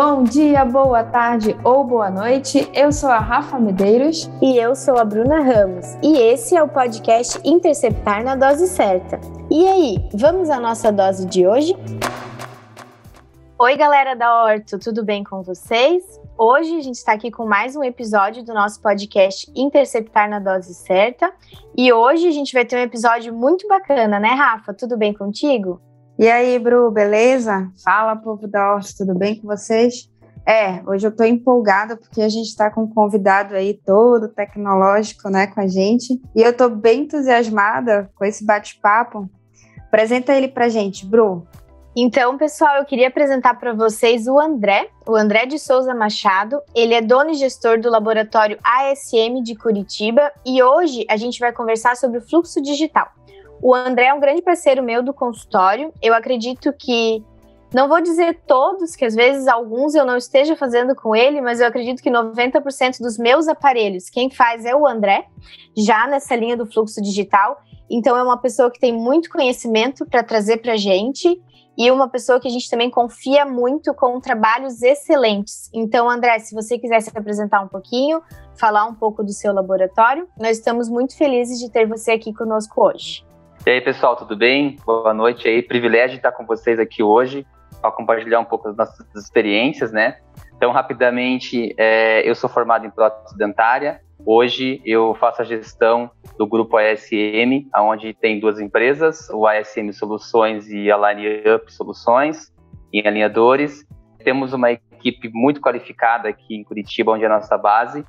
Bom dia, boa tarde ou boa noite. Eu sou a Rafa Medeiros. E eu sou a Bruna Ramos. E esse é o podcast Interceptar na Dose Certa. E aí, vamos à nossa dose de hoje? Oi, galera da Horto, tudo bem com vocês? Hoje a gente está aqui com mais um episódio do nosso podcast Interceptar na Dose Certa. E hoje a gente vai ter um episódio muito bacana, né, Rafa? Tudo bem contigo? E aí, Bru, beleza? Fala, povo da Horto, tudo bem com vocês? É, hoje eu estou empolgada porque a gente está com um convidado aí todo tecnológico, né, com a gente. E eu estou bem entusiasmada com esse bate-papo. Apresenta ele pra gente, Bru. Então, pessoal, eu queria apresentar para vocês o André, o André de Souza Machado. Ele é dono e gestor do laboratório ASM de Curitiba e hoje a gente vai conversar sobre o fluxo digital. O André é um grande parceiro meu do consultório. Eu acredito que não vou dizer todos, que às vezes alguns eu não esteja fazendo com ele, mas eu acredito que 90% dos meus aparelhos, quem faz é o André, já nessa linha do fluxo digital. Então é uma pessoa que tem muito conhecimento para trazer para a gente e uma pessoa que a gente também confia muito com trabalhos excelentes. Então, André, se você quiser se apresentar um pouquinho, falar um pouco do seu laboratório, nós estamos muito felizes de ter você aqui conosco hoje. E aí, pessoal, tudo bem? Boa noite aí. Privilégio estar com vocês aqui hoje para compartilhar um pouco das nossas experiências, né? Então, rapidamente, é, eu sou formado em prótese dentária, Hoje eu faço a gestão do grupo ASM, onde tem duas empresas, o ASM Soluções e a Line Up Soluções, em alinhadores. Temos uma equipe muito qualificada aqui em Curitiba, onde é a nossa base.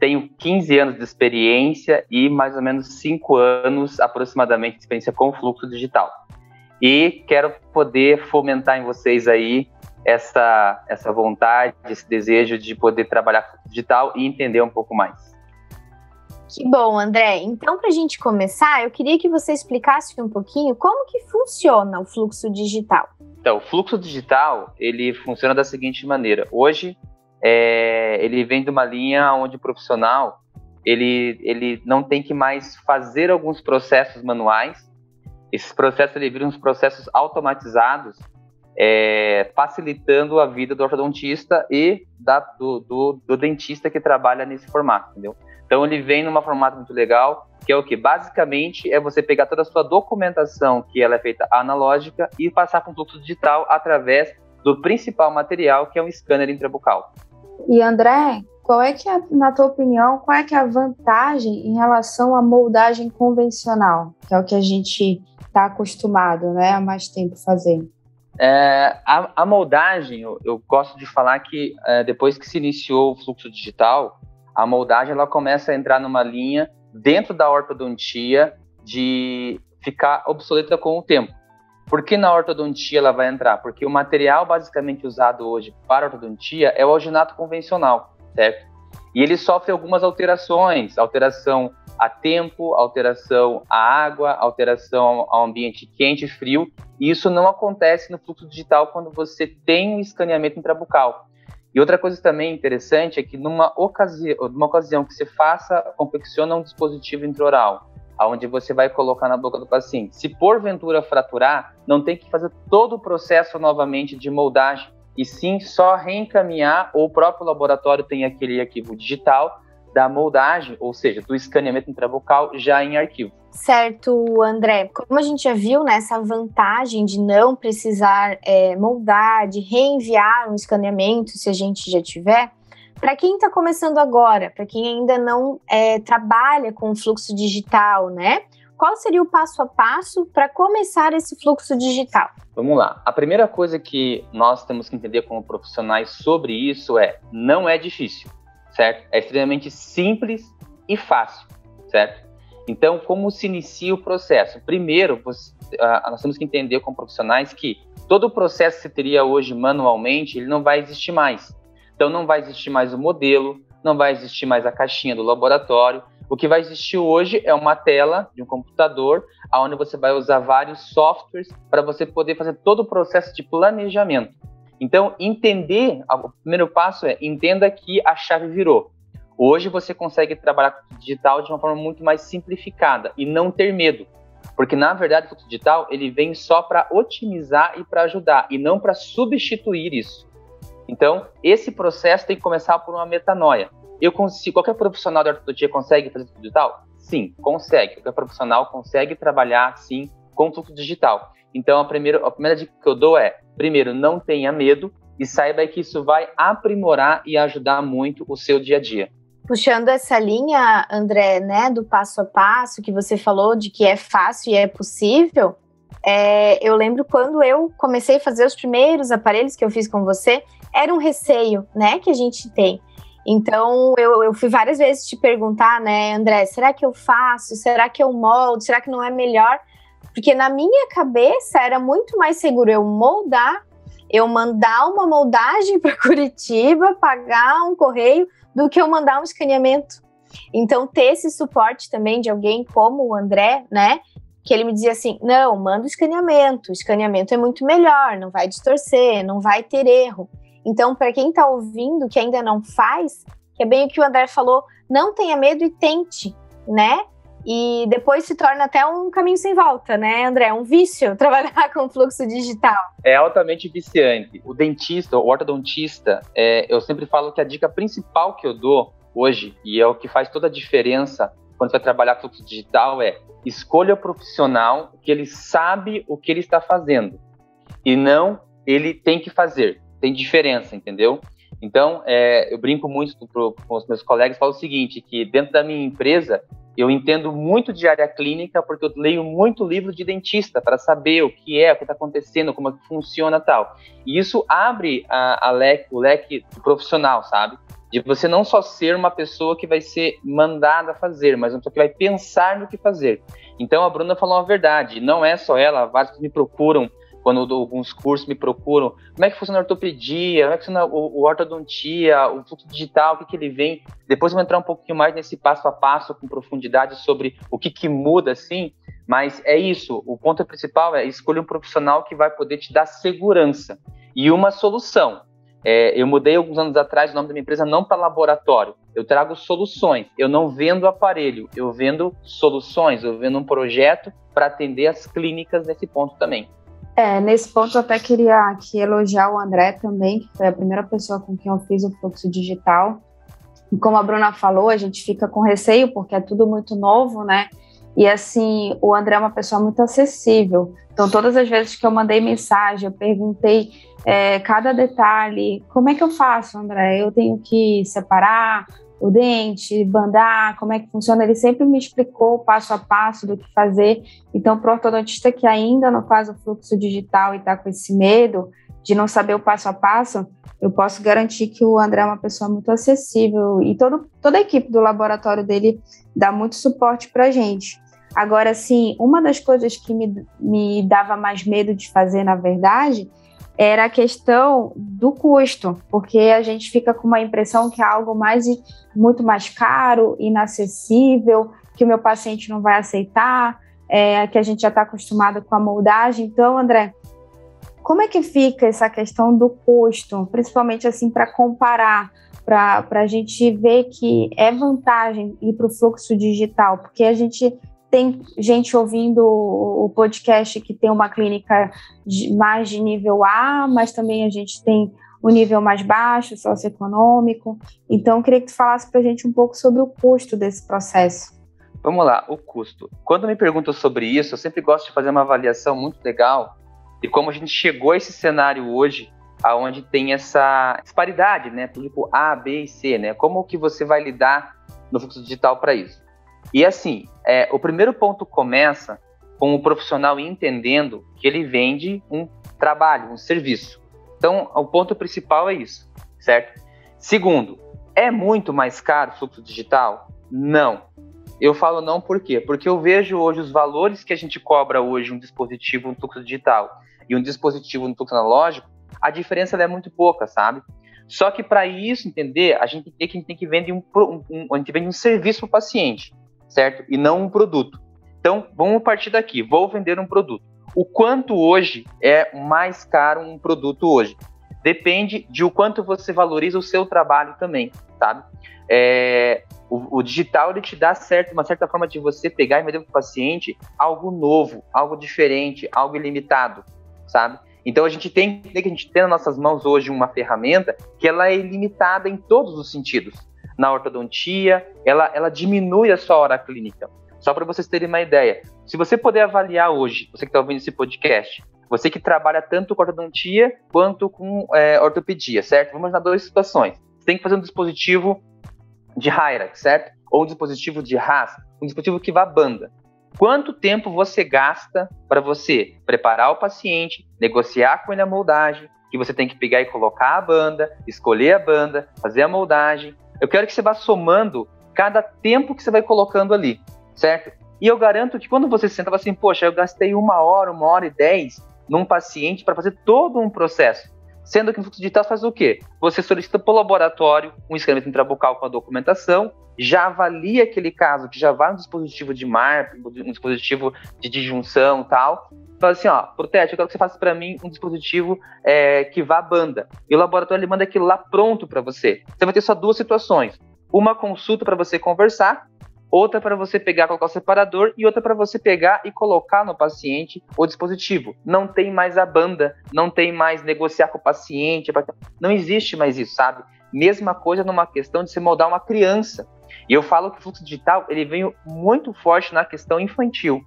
Tenho 15 anos de experiência e mais ou menos 5 anos aproximadamente de experiência com fluxo digital. E quero poder fomentar em vocês aí essa, essa vontade, esse desejo de poder trabalhar com digital e entender um pouco mais. Que bom, André. Então, para a gente começar, eu queria que você explicasse um pouquinho como que funciona o fluxo digital. Então, o fluxo digital ele funciona da seguinte maneira. Hoje, é, ele vem de uma linha onde o profissional ele, ele não tem que mais fazer alguns processos manuais. Esses processos ele viram uns processos automatizados, é, facilitando a vida do ortodontista e da, do, do, do dentista que trabalha nesse formato, entendeu? Então ele vem numa formato muito legal, que é o que basicamente é você pegar toda a sua documentação, que ela é feita analógica, e passar para um fluxo digital através do principal material, que é um scanner intrabucal. E André, qual é que é, na tua opinião, qual é que é a vantagem em relação à moldagem convencional, que é o que a gente está acostumado, né, há mais tempo fazer? É, a, a, moldagem, eu, eu, gosto de falar que é, depois que se iniciou o fluxo digital, a moldagem ela começa a entrar numa linha dentro da ortodontia de ficar obsoleta com o tempo. Por que na ortodontia ela vai entrar? Porque o material basicamente usado hoje para ortodontia é o alginato convencional, certo? E ele sofre algumas alterações, alteração a tempo, alteração à água, alteração ao ambiente quente e frio, e isso não acontece no fluxo digital quando você tem um escaneamento intrabucal. E outra coisa também interessante é que numa ocasião, numa ocasião que você faça, confecciona um dispositivo intraoral, aonde você vai colocar na boca do paciente. Se porventura fraturar, não tem que fazer todo o processo novamente de moldagem, e sim só reencaminhar, ou o próprio laboratório tem aquele arquivo digital da moldagem, ou seja, do escaneamento intrabucal já em arquivo. Certo, André. Como a gente já viu, né, essa vantagem de não precisar é, moldar, de reenviar um escaneamento se a gente já tiver, para quem está começando agora, para quem ainda não é, trabalha com fluxo digital, né? Qual seria o passo a passo para começar esse fluxo digital? Vamos lá. A primeira coisa que nós temos que entender como profissionais sobre isso é: não é difícil certo? É extremamente simples e fácil, certo? Então, como se inicia o processo? Primeiro, uh, nós temos que entender como profissionais que todo o processo que você teria hoje manualmente, ele não vai existir mais. Então, não vai existir mais o modelo, não vai existir mais a caixinha do laboratório. O que vai existir hoje é uma tela de um computador, onde você vai usar vários softwares para você poder fazer todo o processo de planejamento. Então, entender, o primeiro passo é entenda que a chave virou. Hoje você consegue trabalhar com o digital de uma forma muito mais simplificada e não ter medo. Porque na verdade o digital ele vem só para otimizar e para ajudar e não para substituir isso. Então, esse processo tem que começar por uma metanoia. Eu consigo, qualquer profissional da ortodontia consegue fazer fluxo digital? Sim, consegue. Qualquer profissional consegue trabalhar, sim, com fluxo digital. Então, a primeira, a primeira dica que eu dou é, primeiro, não tenha medo e saiba que isso vai aprimorar e ajudar muito o seu dia a dia. Puxando essa linha, André, né, do passo a passo que você falou de que é fácil e é possível, é, eu lembro quando eu comecei a fazer os primeiros aparelhos que eu fiz com você, era um receio, né, que a gente tem. Então, eu, eu fui várias vezes te perguntar, né, André, será que eu faço? Será que eu moldo? Será que não é melhor? Porque na minha cabeça era muito mais seguro eu moldar, eu mandar uma moldagem para Curitiba, pagar um correio, do que eu mandar um escaneamento. Então, ter esse suporte também de alguém como o André, né? Que ele me dizia assim: não, manda o escaneamento, o escaneamento é muito melhor, não vai distorcer, não vai ter erro. Então, para quem está ouvindo que ainda não faz, que é bem o que o André falou, não tenha medo e tente, né? E depois se torna até um caminho sem volta, né, André? É um vício trabalhar com fluxo digital. É altamente viciante. O dentista, o ortodontista, é, eu sempre falo que a dica principal que eu dou hoje, e é o que faz toda a diferença quando você vai trabalhar fluxo digital, é escolha o profissional que ele sabe o que ele está fazendo e não ele tem que fazer. Tem diferença, entendeu? Então, é, eu brinco muito pro, com os meus colegas, falo o seguinte, que dentro da minha empresa, eu entendo muito de área clínica porque eu leio muito livro de dentista para saber o que é, o que está acontecendo, como é que funciona tal. E isso abre a, a leque, o leque profissional, sabe? De você não só ser uma pessoa que vai ser mandada fazer, mas uma pessoa que vai pensar no que fazer. Então a Bruna falou a verdade, não é só ela, vários que me procuram quando alguns cursos me procuram, como é que funciona a ortopedia, como é que funciona o, o ortodontia, o fluxo digital, o que, que ele vem. Depois eu vou entrar um pouquinho mais nesse passo a passo, com profundidade, sobre o que, que muda, assim, mas é isso, o ponto principal é escolher um profissional que vai poder te dar segurança e uma solução. É, eu mudei alguns anos atrás o nome da minha empresa não para laboratório. Eu trago soluções. Eu não vendo aparelho, eu vendo soluções. Eu vendo um projeto para atender as clínicas nesse ponto também. É, nesse ponto eu até queria aqui elogiar o André também, que foi a primeira pessoa com quem eu fiz o fluxo digital. E como a Bruna falou, a gente fica com receio porque é tudo muito novo, né? E assim, o André é uma pessoa muito acessível. Então, todas as vezes que eu mandei mensagem, eu perguntei é, cada detalhe: como é que eu faço, André? Eu tenho que separar o dente, bandar, como é que funciona. Ele sempre me explicou passo a passo do que fazer. Então, para o ortodontista que ainda não faz o fluxo digital e está com esse medo de não saber o passo a passo, eu posso garantir que o André é uma pessoa muito acessível e todo, toda a equipe do laboratório dele dá muito suporte para a gente. Agora, sim, uma das coisas que me, me dava mais medo de fazer, na verdade, era a questão do custo, porque a gente fica com uma impressão que é algo mais muito mais caro, inacessível, que o meu paciente não vai aceitar, é, que a gente já está acostumado com a moldagem. Então, André, como é que fica essa questão do custo, principalmente assim para comparar, para a gente ver que é vantagem ir para o fluxo digital, porque a gente tem gente ouvindo o podcast que tem uma clínica de, mais de nível A, mas também a gente tem o nível mais baixo, socioeconômico. Então, eu queria que tu falasse para a gente um pouco sobre o custo desse processo. Vamos lá, o custo. Quando me perguntam sobre isso, eu sempre gosto de fazer uma avaliação muito legal de como a gente chegou a esse cenário hoje, aonde tem essa disparidade, né? Tipo A, B e C, né? Como que você vai lidar no fluxo digital para isso? E assim, é, o primeiro ponto começa com o profissional entendendo que ele vende um trabalho, um serviço. Então, o ponto principal é isso, certo? Segundo, é muito mais caro o fluxo digital? Não. Eu falo não por quê? Porque eu vejo hoje os valores que a gente cobra hoje um dispositivo no fluxo digital e um dispositivo no fluxo analógico, a diferença é muito pouca, sabe? Só que para isso entender, a gente tem que, tem que vender um, um, a gente vende um serviço para o paciente certo? E não um produto. Então, vamos partir daqui. Vou vender um produto. O quanto hoje é mais caro um produto hoje? Depende de o quanto você valoriza o seu trabalho também, sabe? É, o, o, digital ele te dá certo, uma certa forma de você pegar e vender para o paciente algo novo, algo diferente, algo ilimitado, sabe? Então a gente tem que a gente tem nas nossas mãos hoje uma ferramenta que ela é ilimitada em todos os sentidos. Na ortodontia, ela, ela diminui a sua hora clínica. Só para vocês terem uma ideia, se você puder avaliar hoje, você que está ouvindo esse podcast, você que trabalha tanto com ortodontia quanto com é, ortopedia, certo? Vamos nas duas situações. Você tem que fazer um dispositivo de Hyrax, certo? Ou um dispositivo de Haas, um dispositivo que vá banda. Quanto tempo você gasta para você preparar o paciente, negociar com ele a moldagem, que você tem que pegar e colocar a banda, escolher a banda, fazer a moldagem. Eu quero que você vá somando cada tempo que você vai colocando ali, certo? E eu garanto que quando você senta assim, poxa, eu gastei uma hora, uma hora e dez num paciente para fazer todo um processo. Sendo que no fluxo digital faz o quê? Você solicita para o laboratório um escaneamento intrabucal com a documentação, já avalia aquele caso, que já vai no dispositivo de MAR, um dispositivo de disjunção tal, fala assim, ó, Protete, eu quero que você faça para mim um dispositivo é, que vá à banda. E o laboratório ele manda aquilo lá pronto para você. Você vai ter só duas situações. Uma consulta para você conversar outra para você pegar, colocar o separador e outra para você pegar e colocar no paciente o dispositivo. Não tem mais a banda, não tem mais negociar com o paciente, não existe mais isso, sabe? Mesma coisa numa questão de se moldar uma criança. E eu falo que o fluxo digital ele veio muito forte na questão infantil.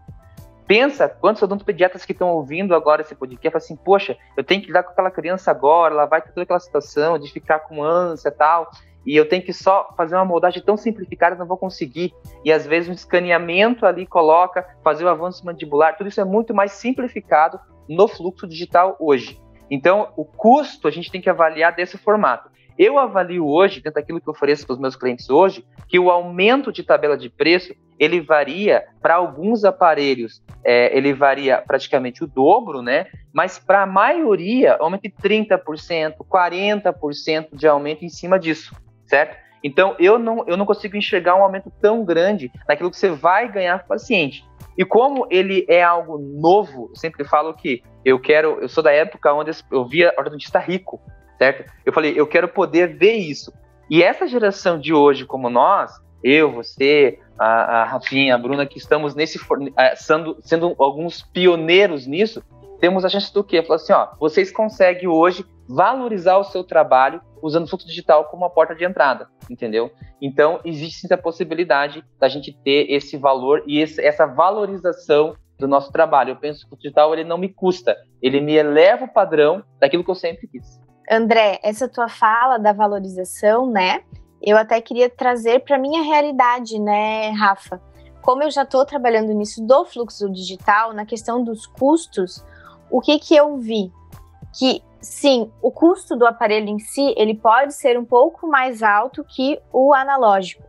Pensa quantos odontopediatras que estão ouvindo agora esse podcast falam assim, poxa, eu tenho que lidar com aquela criança agora, ela vai ter toda aquela situação de ficar com ânsia e tal e eu tenho que só fazer uma moldagem tão simplificada, não vou conseguir. E às vezes um escaneamento ali coloca, fazer o avanço mandibular, tudo isso é muito mais simplificado no fluxo digital hoje. Então, o custo a gente tem que avaliar desse formato. Eu avalio hoje, dentro daquilo que eu ofereço para os meus clientes hoje, que o aumento de tabela de preço ele varia para alguns aparelhos, é, ele varia praticamente o dobro, né? Mas para a maioria, aumenta de 30%, 40% de aumento em cima disso certo? Então, eu não, eu não consigo enxergar um aumento tão grande naquilo que você vai ganhar com o paciente. E como ele é algo novo, eu sempre falo que eu quero, eu sou da época onde eu via ortodontista rico, certo? Eu falei, eu quero poder ver isso. E essa geração de hoje, como nós, eu, você, a, a Rafinha, a Bruna, que estamos nesse eh, sendo, sendo alguns pioneiros nisso, temos a chance do quê? Falar assim, ó, vocês conseguem hoje valorizar o seu trabalho usando o fluxo digital como uma porta de entrada, entendeu? Então, existe sim a possibilidade da gente ter esse valor e esse, essa valorização do nosso trabalho. Eu penso que o digital ele não me custa, ele me eleva o padrão daquilo que eu sempre quis. André, essa tua fala da valorização, né? Eu até queria trazer para minha realidade, né, Rafa? Como eu já estou trabalhando nisso do fluxo digital, na questão dos custos, o que que eu vi? Que sim, o custo do aparelho em si, ele pode ser um pouco mais alto que o analógico,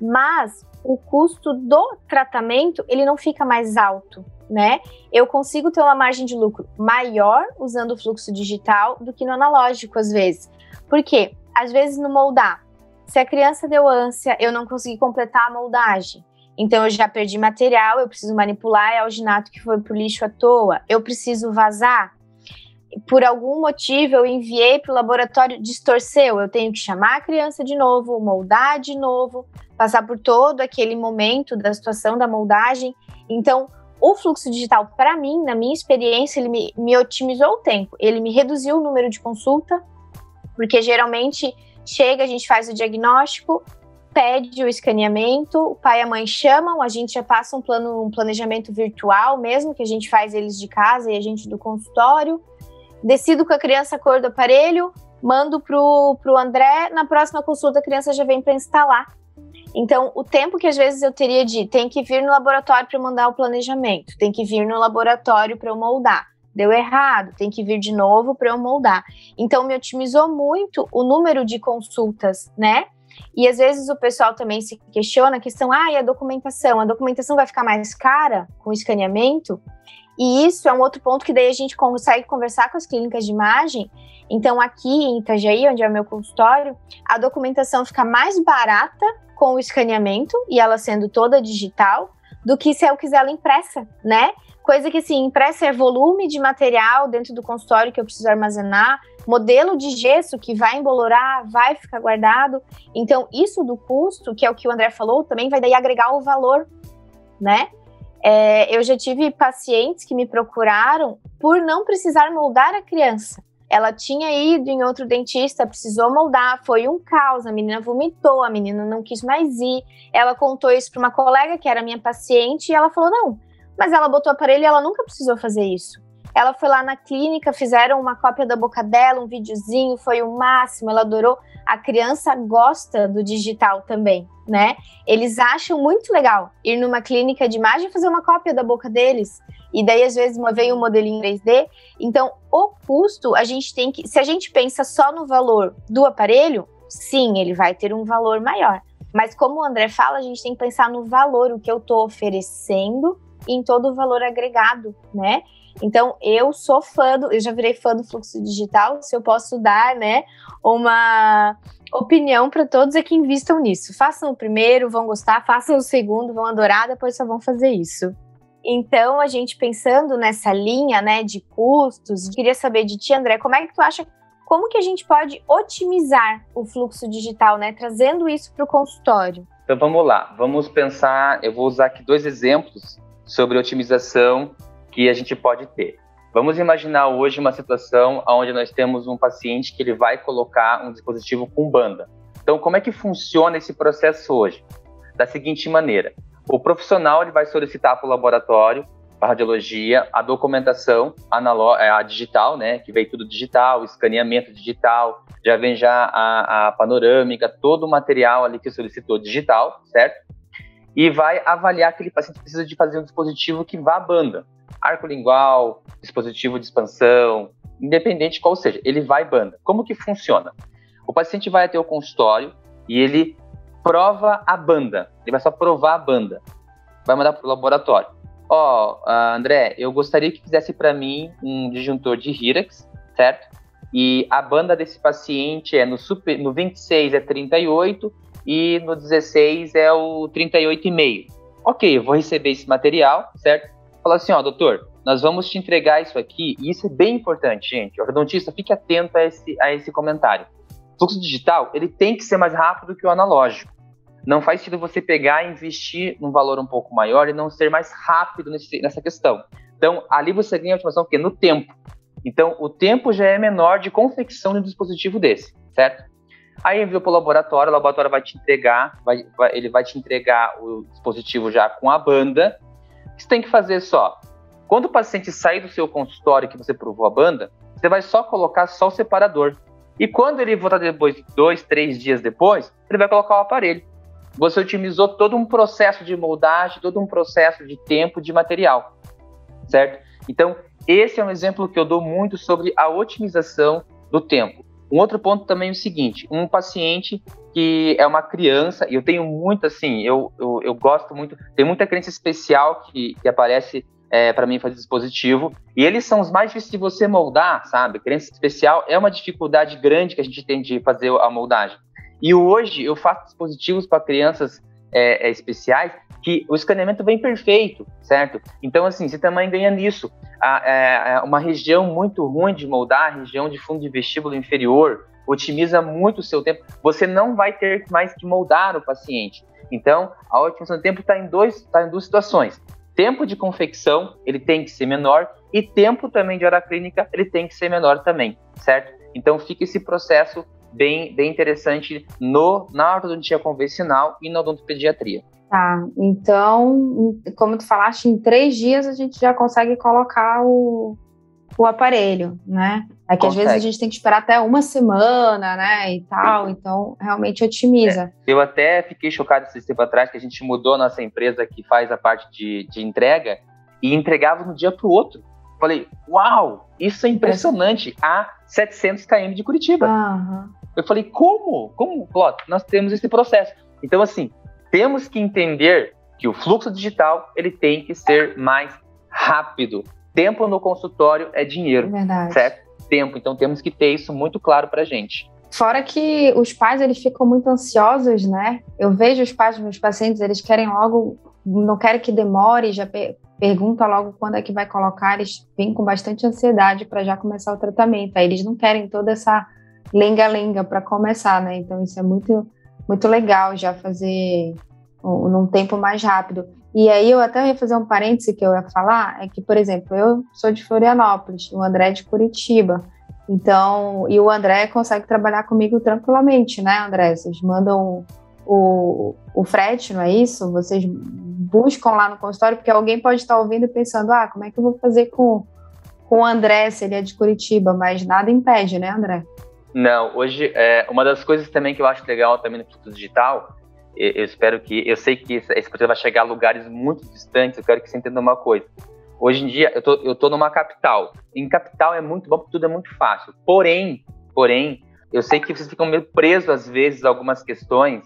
mas o custo do tratamento, ele não fica mais alto, né? Eu consigo ter uma margem de lucro maior usando o fluxo digital do que no analógico, às vezes. Por quê? Às vezes no moldar, se a criança deu ânsia, eu não consegui completar a moldagem. Então eu já perdi material, eu preciso manipular, é alginato que foi pro lixo à toa, eu preciso vazar, por algum motivo eu enviei para o laboratório, distorceu, eu tenho que chamar a criança de novo, moldar de novo, passar por todo aquele momento da situação da moldagem. Então, o fluxo digital, para mim, na minha experiência, ele me, me otimizou o tempo, ele me reduziu o número de consulta, porque geralmente chega, a gente faz o diagnóstico, pede o escaneamento, o pai e a mãe chamam, a gente já passa um plano, um planejamento virtual mesmo, que a gente faz eles de casa e a gente do consultório decido com a criança a cor do aparelho, mando pro, pro André, na próxima consulta a criança já vem para instalar. Então, o tempo que às vezes eu teria de tem que vir no laboratório para mandar o planejamento, tem que vir no laboratório para eu moldar. Deu errado, tem que vir de novo para eu moldar. Então, me otimizou muito o número de consultas, né? E às vezes o pessoal também se questiona a questão, ah, e a documentação? A documentação vai ficar mais cara com o escaneamento? E isso é um outro ponto que daí a gente consegue conversar com as clínicas de imagem. Então, aqui em Itajaí, onde é o meu consultório, a documentação fica mais barata com o escaneamento e ela sendo toda digital do que se eu quiser ela impressa, né? Coisa que, assim, impressa é volume de material dentro do consultório que eu preciso armazenar, modelo de gesso que vai embolorar, vai ficar guardado. Então, isso do custo, que é o que o André falou, também vai daí agregar o valor, né? É, eu já tive pacientes que me procuraram por não precisar moldar a criança. Ela tinha ido em outro dentista, precisou moldar, foi um caos. A menina vomitou, a menina não quis mais ir. Ela contou isso para uma colega que era minha paciente e ela falou: não, mas ela botou o aparelho e ela nunca precisou fazer isso. Ela foi lá na clínica, fizeram uma cópia da boca dela, um videozinho, foi o máximo, ela adorou. A criança gosta do digital também, né? Eles acham muito legal ir numa clínica de imagem e fazer uma cópia da boca deles. E daí, às vezes, vem um modelinho 3D. Então, o custo, a gente tem que. Se a gente pensa só no valor do aparelho, sim, ele vai ter um valor maior. Mas como o André fala, a gente tem que pensar no valor, o que eu estou oferecendo em todo o valor agregado, né? Então, eu sou fã do, eu já virei fã do fluxo digital, se eu posso dar, né, uma opinião para todos é que invistam nisso. Façam o primeiro, vão gostar, façam o segundo, vão adorar, depois só vão fazer isso. Então, a gente pensando nessa linha, né, de custos, queria saber de ti, André, como é que tu acha como que a gente pode otimizar o fluxo digital, né, trazendo isso para o consultório? Então vamos lá, vamos pensar. Eu vou usar aqui dois exemplos sobre otimização que a gente pode ter. Vamos imaginar hoje uma situação onde nós temos um paciente que ele vai colocar um dispositivo com banda. Então, como é que funciona esse processo hoje? Da seguinte maneira: o profissional ele vai solicitar para o laboratório, para a radiologia, a documentação é, a digital, né, que veio tudo digital, escaneamento digital, já vem já a, a panorâmica, todo o material ali que solicitou digital, certo? E vai avaliar aquele paciente precisa de fazer um dispositivo que vá à banda arco lingual, dispositivo de expansão, independente qual seja, ele vai banda. Como que funciona? O paciente vai até o consultório e ele prova a banda. Ele vai só provar a banda. Vai mandar para o laboratório. Ó, oh, André, eu gostaria que fizesse para mim um disjuntor de Hirax, certo? E a banda desse paciente é no, super, no 26 é 38 e no 16 é o 38,5. Ok, eu vou receber esse material, certo? falar assim, ó, doutor, nós vamos te entregar isso aqui, e isso é bem importante, gente. O ortodontista, fique atento a esse, a esse comentário. O fluxo digital, ele tem que ser mais rápido que o analógico. Não faz sentido você pegar e investir num valor um pouco maior e não ser mais rápido nesse, nessa questão. Então, ali você ganha a otimização quê? No tempo. Então, o tempo já é menor de confecção de um dispositivo desse, certo? Aí enviou para o laboratório, o laboratório vai te entregar, vai, vai, ele vai te entregar o dispositivo já com a banda, você tem que fazer só? Quando o paciente sair do seu consultório que você provou a banda, você vai só colocar só o separador. E quando ele voltar depois, dois, três dias depois, ele vai colocar o aparelho. Você otimizou todo um processo de moldagem, todo um processo de tempo, de material, certo? Então, esse é um exemplo que eu dou muito sobre a otimização do tempo. Um outro ponto também é o seguinte: um paciente que é uma criança, e eu tenho muito assim, eu, eu, eu gosto muito, tem muita crença especial que, que aparece é, para mim fazer dispositivo, e eles são os mais difíceis de você moldar, sabe? Crença especial é uma dificuldade grande que a gente tem de fazer a moldagem. E hoje eu faço dispositivos para crianças é, é, especiais que o escaneamento vem perfeito, certo? Então, assim, você também ganha nisso. A, é, é, uma região muito ruim de moldar, a região de fundo de vestíbulo inferior, otimiza muito o seu tempo. Você não vai ter mais que moldar o paciente. Então, a otimização do tempo está em, dois, tá em duas situações. Tempo de confecção, ele tem que ser menor, e tempo também de hora clínica, ele tem que ser menor também, certo? Então, fica esse processo bem, bem interessante no, na ortodontia convencional e na odontopediatria. Tá, então, como tu falaste, em três dias a gente já consegue colocar o, o aparelho, né? É que Consegue. às vezes a gente tem que esperar até uma semana, né, e tal, então realmente otimiza. É, eu até fiquei chocado esse tempo atrás que a gente mudou a nossa empresa que faz a parte de, de entrega e entregava no dia para o outro. Falei, uau, isso é impressionante, a 700 km de Curitiba. Uhum. Eu falei, como? Como, Clóvis? Nós temos esse processo. Então, assim, temos que entender que o fluxo digital ele tem que ser mais rápido tempo no consultório é dinheiro, Verdade. certo? Tempo, então temos que ter isso muito claro para gente. Fora que os pais eles ficam muito ansiosos, né? Eu vejo os pais dos meus pacientes, eles querem logo, não querem que demore, já per pergunta logo quando é que vai colocar, eles vêm com bastante ansiedade para já começar o tratamento. Aí eles não querem toda essa lenga-lenga para começar, né? Então isso é muito muito legal já fazer num tempo mais rápido. E aí eu até ia fazer um parêntese que eu ia falar, é que, por exemplo, eu sou de Florianópolis, o André é de Curitiba. Então, e o André consegue trabalhar comigo tranquilamente, né, André? Vocês mandam o, o frete, não é isso? Vocês buscam lá no consultório, porque alguém pode estar ouvindo e pensando, ah, como é que eu vou fazer com, com o André, se ele é de Curitiba? Mas nada impede, né, André? Não, hoje, é, uma das coisas também que eu acho legal também no Instituto Digital, eu, eu espero que, eu sei que esse, esse projeto vai chegar a lugares muito distantes, eu quero que você entenda uma coisa. Hoje em dia, eu tô, eu tô numa capital. Em capital é muito bom, porque tudo é muito fácil. Porém, porém, eu sei que vocês ficam meio presos, às vezes, a algumas questões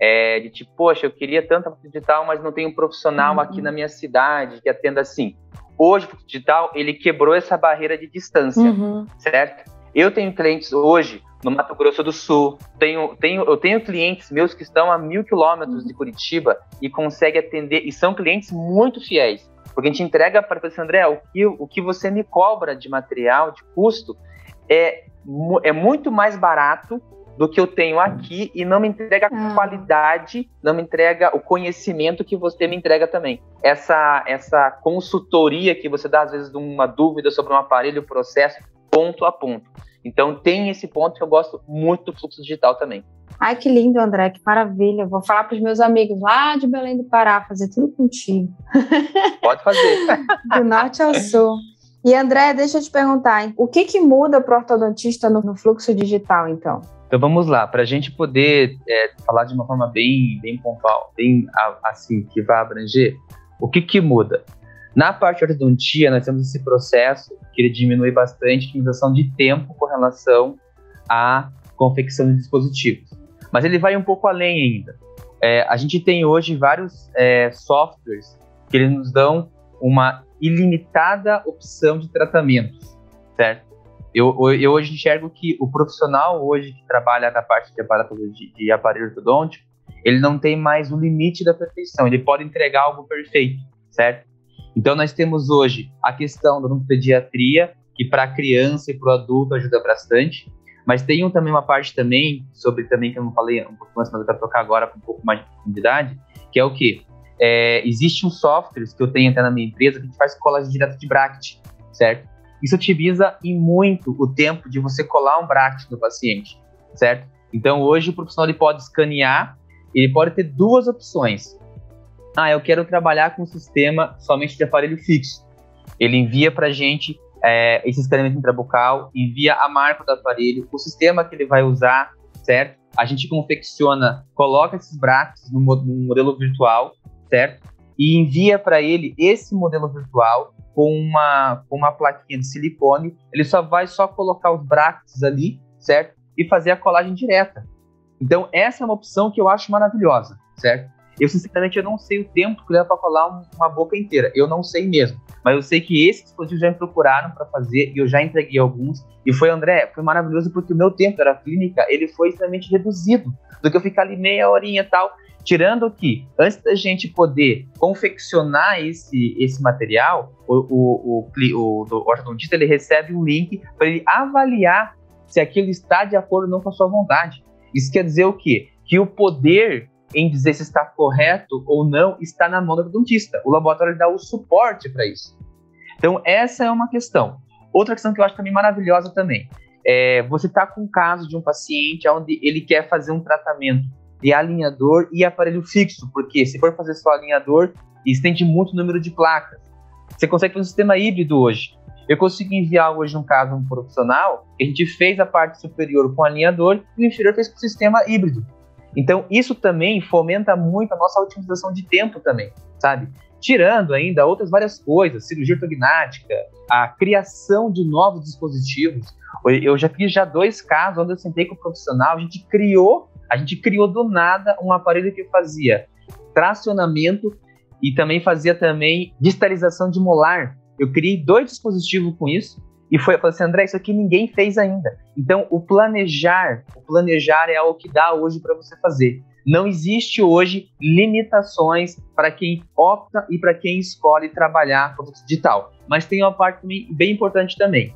é, de tipo, poxa, eu queria tanto a digital, mas não tenho um profissional uhum. aqui na minha cidade que atenda assim. Hoje, o digital, ele quebrou essa barreira de distância, uhum. certo? Eu tenho clientes hoje no Mato Grosso do Sul, tenho, tenho, eu tenho clientes meus que estão a mil quilômetros de Curitiba e conseguem atender, e são clientes muito fiéis. Porque a gente entrega para você, André, o que, o que você me cobra de material, de custo, é, é muito mais barato do que eu tenho aqui e não me entrega a ah. qualidade, não me entrega o conhecimento que você me entrega também. Essa, essa consultoria que você dá, às vezes, de uma dúvida sobre um aparelho, processo, ponto a ponto. Então, tem esse ponto que eu gosto muito do fluxo digital também. Ai, que lindo, André, que maravilha. Vou falar para os meus amigos lá de Belém do Pará, fazer tudo contigo. Pode fazer. do norte ao sul. E André, deixa eu te perguntar, o que, que muda para o ortodontista no, no, fluxo digital, então? Então vamos lá, para a gente poder é, falar de uma forma bem, bem pontual, bem assim, que vai abranger, o que, que muda? Na parte de ortodontia, nós temos esse processo que ele diminui bastante a otimização de tempo com relação à confecção de dispositivos mas ele vai um pouco além ainda. É, a gente tem hoje vários é, softwares que eles nos dão uma ilimitada opção de tratamentos, certo? Eu, eu hoje enxergo que o profissional hoje que trabalha na parte de aparelho, de, de aparelho ortodôntico, ele não tem mais o limite da perfeição, ele pode entregar algo perfeito, certo? Então nós temos hoje a questão da pediatria, que para a criança e para o adulto ajuda bastante. Mas tem também uma parte também, sobre também que eu não falei um pouco antes, mas eu quero tocar agora com um pouco mais de profundidade, que é o que? É, Existem softwares que eu tenho até na minha empresa que a gente faz colagem direta de bracket, certo? Isso otimiza em muito o tempo de você colar um bracket no paciente, certo? Então hoje o profissional ele pode escanear, ele pode ter duas opções. Ah, eu quero trabalhar com um sistema somente de aparelho fixo. Ele envia para a gente é, esse escaneamento intrabucal, envia a marca do aparelho, o sistema que ele vai usar, certo? A gente confecciona, coloca esses braços no, no modelo virtual, certo? E envia para ele esse modelo virtual com uma, com uma plaquinha de silicone. Ele só vai só colocar os braços ali, certo? E fazer a colagem direta. Então, essa é uma opção que eu acho maravilhosa, certo? Eu, sinceramente, eu não sei o tempo que leva para colar uma boca inteira. Eu não sei mesmo. Mas eu sei que esses dispositivos já me procuraram para fazer e eu já entreguei alguns. E foi, André, foi maravilhoso porque o meu tempo era clínica, ele foi extremamente reduzido do que eu ficar ali meia horinha e tal. Tirando que, antes da gente poder confeccionar esse, esse material, o, o, o, o ortodontista ele recebe um link para ele avaliar se aquilo está de acordo ou não com a sua vontade. Isso quer dizer o quê? Que o poder em dizer se está correto ou não está na mão do ortodontista. O laboratório dá o suporte para isso. Então, essa é uma questão. Outra questão que eu acho também maravilhosa também. É, você está com um caso de um paciente onde ele quer fazer um tratamento de alinhador e aparelho fixo, porque se for fazer só alinhador, estende muito o número de placas. Você consegue fazer um sistema híbrido hoje. Eu consigo enviar hoje um caso um profissional, a gente fez a parte superior com alinhador e o inferior fez com sistema híbrido. Então, isso também fomenta muito a nossa otimização de tempo também, sabe? Tirando ainda outras várias coisas, cirurgia ortognática, a criação de novos dispositivos. Eu já fiz já dois casos onde eu sentei com o profissional, a gente criou, a gente criou do nada um aparelho que fazia tracionamento e também fazia também distalização de molar. Eu criei dois dispositivos com isso e foi, falei assim, André, isso aqui ninguém fez ainda. Então, o planejar, o planejar é algo que dá hoje para você fazer. Não existe hoje limitações para quem opta e para quem escolhe trabalhar com digital. Mas tem uma parte bem importante também.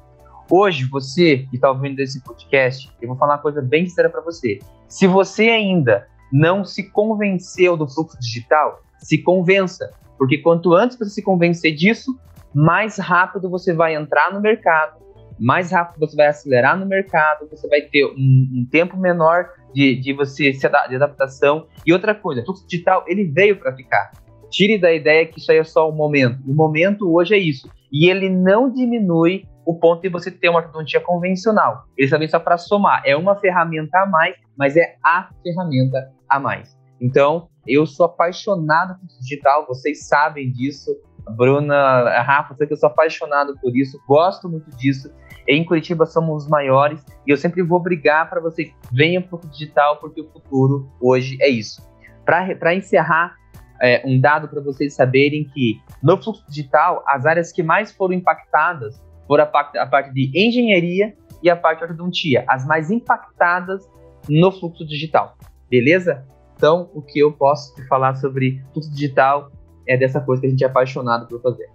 Hoje, você que está ouvindo esse podcast, eu vou falar uma coisa bem sincera para você. Se você ainda não se convenceu do fluxo digital, se convença. Porque quanto antes você se convencer disso, mais rápido você vai entrar no mercado, mais rápido você vai acelerar no mercado, você vai ter um, um tempo menor de, de você se de adaptação. E outra coisa, o digital ele veio para ficar. Tire da ideia que isso aí é só um momento. O momento hoje é isso. E ele não diminui o ponto de você ter uma ortodontia convencional. Ele também só para somar. É uma ferramenta a mais, mas é a ferramenta a mais. Então, eu sou apaixonado por digital, vocês sabem disso. Bruna, a Rafa, sei que eu sou apaixonado por isso, gosto muito disso. Em Curitiba somos os maiores e eu sempre vou brigar para vocês venham para o digital, porque o futuro hoje é isso. Para encerrar, é, um dado para vocês saberem que no fluxo digital, as áreas que mais foram impactadas foram a parte, a parte de engenharia e a parte de ortodontia, as mais impactadas no fluxo digital. Beleza? Então, o que eu posso te falar sobre fluxo digital é dessa coisa que a gente é apaixonado por fazer.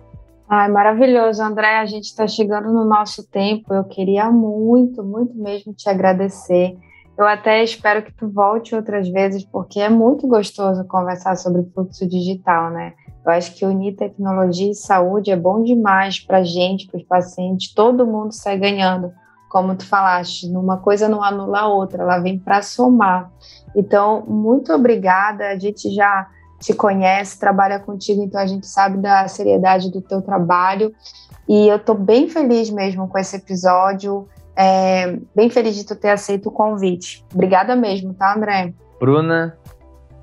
Ai, maravilhoso, André. A gente está chegando no nosso tempo. Eu queria muito, muito mesmo te agradecer. Eu até espero que tu volte outras vezes, porque é muito gostoso conversar sobre fluxo digital, né? Eu acho que unir tecnologia e saúde é bom demais para a gente, para os pacientes, todo mundo sai ganhando. Como tu falaste, uma coisa não anula a outra, ela vem para somar. Então, muito obrigada. A gente já te conhece, trabalha contigo, então a gente sabe da seriedade do teu trabalho. E eu estou bem feliz mesmo com esse episódio. É, bem feliz de tu ter aceito o convite. Obrigada mesmo, tá, André? Bruna,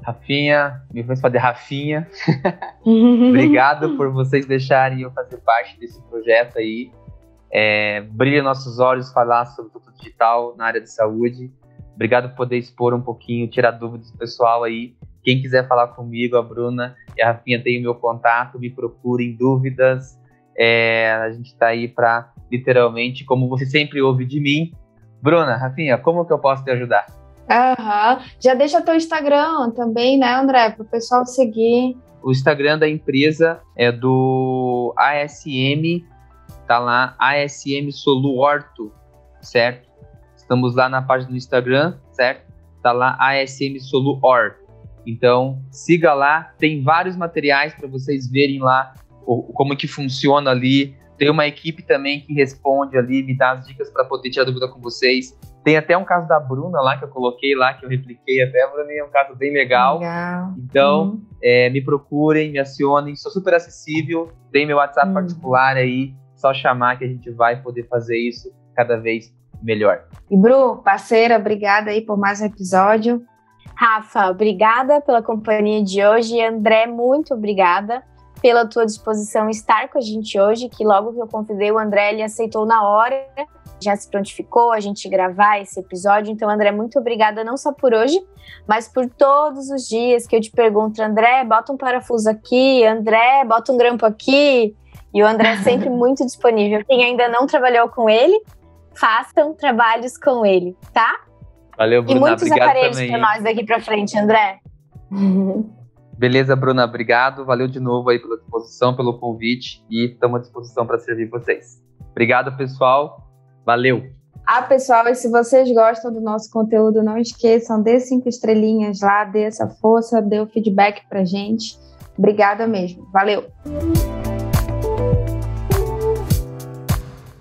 Rafinha, me fez fazer Rafinha. Obrigado por vocês deixarem eu fazer parte desse projeto aí. É, brilha nossos olhos falar sobre tudo digital na área de saúde. Obrigado por poder expor um pouquinho, tirar dúvidas do pessoal aí. Quem quiser falar comigo, a Bruna e a Rafinha tem o meu contato, me procurem dúvidas. É, a gente está aí para, literalmente, como você sempre ouve de mim. Bruna, Rafinha, como que eu posso te ajudar? Aham. Já deixa teu Instagram também, né, André, para o pessoal seguir. O Instagram da empresa é do ASM, tá lá, ASM Soluorto, certo? Estamos lá na página do Instagram, certo? Tá lá ASM Soluor. Então, siga lá, tem vários materiais para vocês verem lá como que funciona ali. Tem uma equipe também que responde ali, me dá as dicas para poder tirar dúvida com vocês. Tem até um caso da Bruna lá que eu coloquei lá, que eu repliquei até, mim é um caso bem legal. legal. Então, uhum. é, me procurem, me acionem, sou super acessível, tem meu WhatsApp uhum. particular aí, só chamar que a gente vai poder fazer isso cada vez melhor. E Bru, parceira, obrigada aí por mais um episódio. Rafa, obrigada pela companhia de hoje. André, muito obrigada pela tua disposição estar com a gente hoje, que logo que eu convidei o André, ele aceitou na hora, já se prontificou a gente gravar esse episódio. Então, André, muito obrigada não só por hoje, mas por todos os dias que eu te pergunto, André, bota um parafuso aqui, André, bota um grampo aqui. E o André é sempre muito disponível. Quem ainda não trabalhou com ele, façam trabalhos com ele, tá? Valeu, Bruna. E muitos obrigado aparelhos para nós daqui para frente, André. Beleza, Bruna, obrigado. Valeu de novo aí pela disposição, pelo convite e estamos à disposição para servir vocês. Obrigado, pessoal. Valeu. Ah, pessoal, e se vocês gostam do nosso conteúdo, não esqueçam, dê cinco estrelinhas lá, dê essa força, dê o feedback pra gente. Obrigada mesmo. Valeu.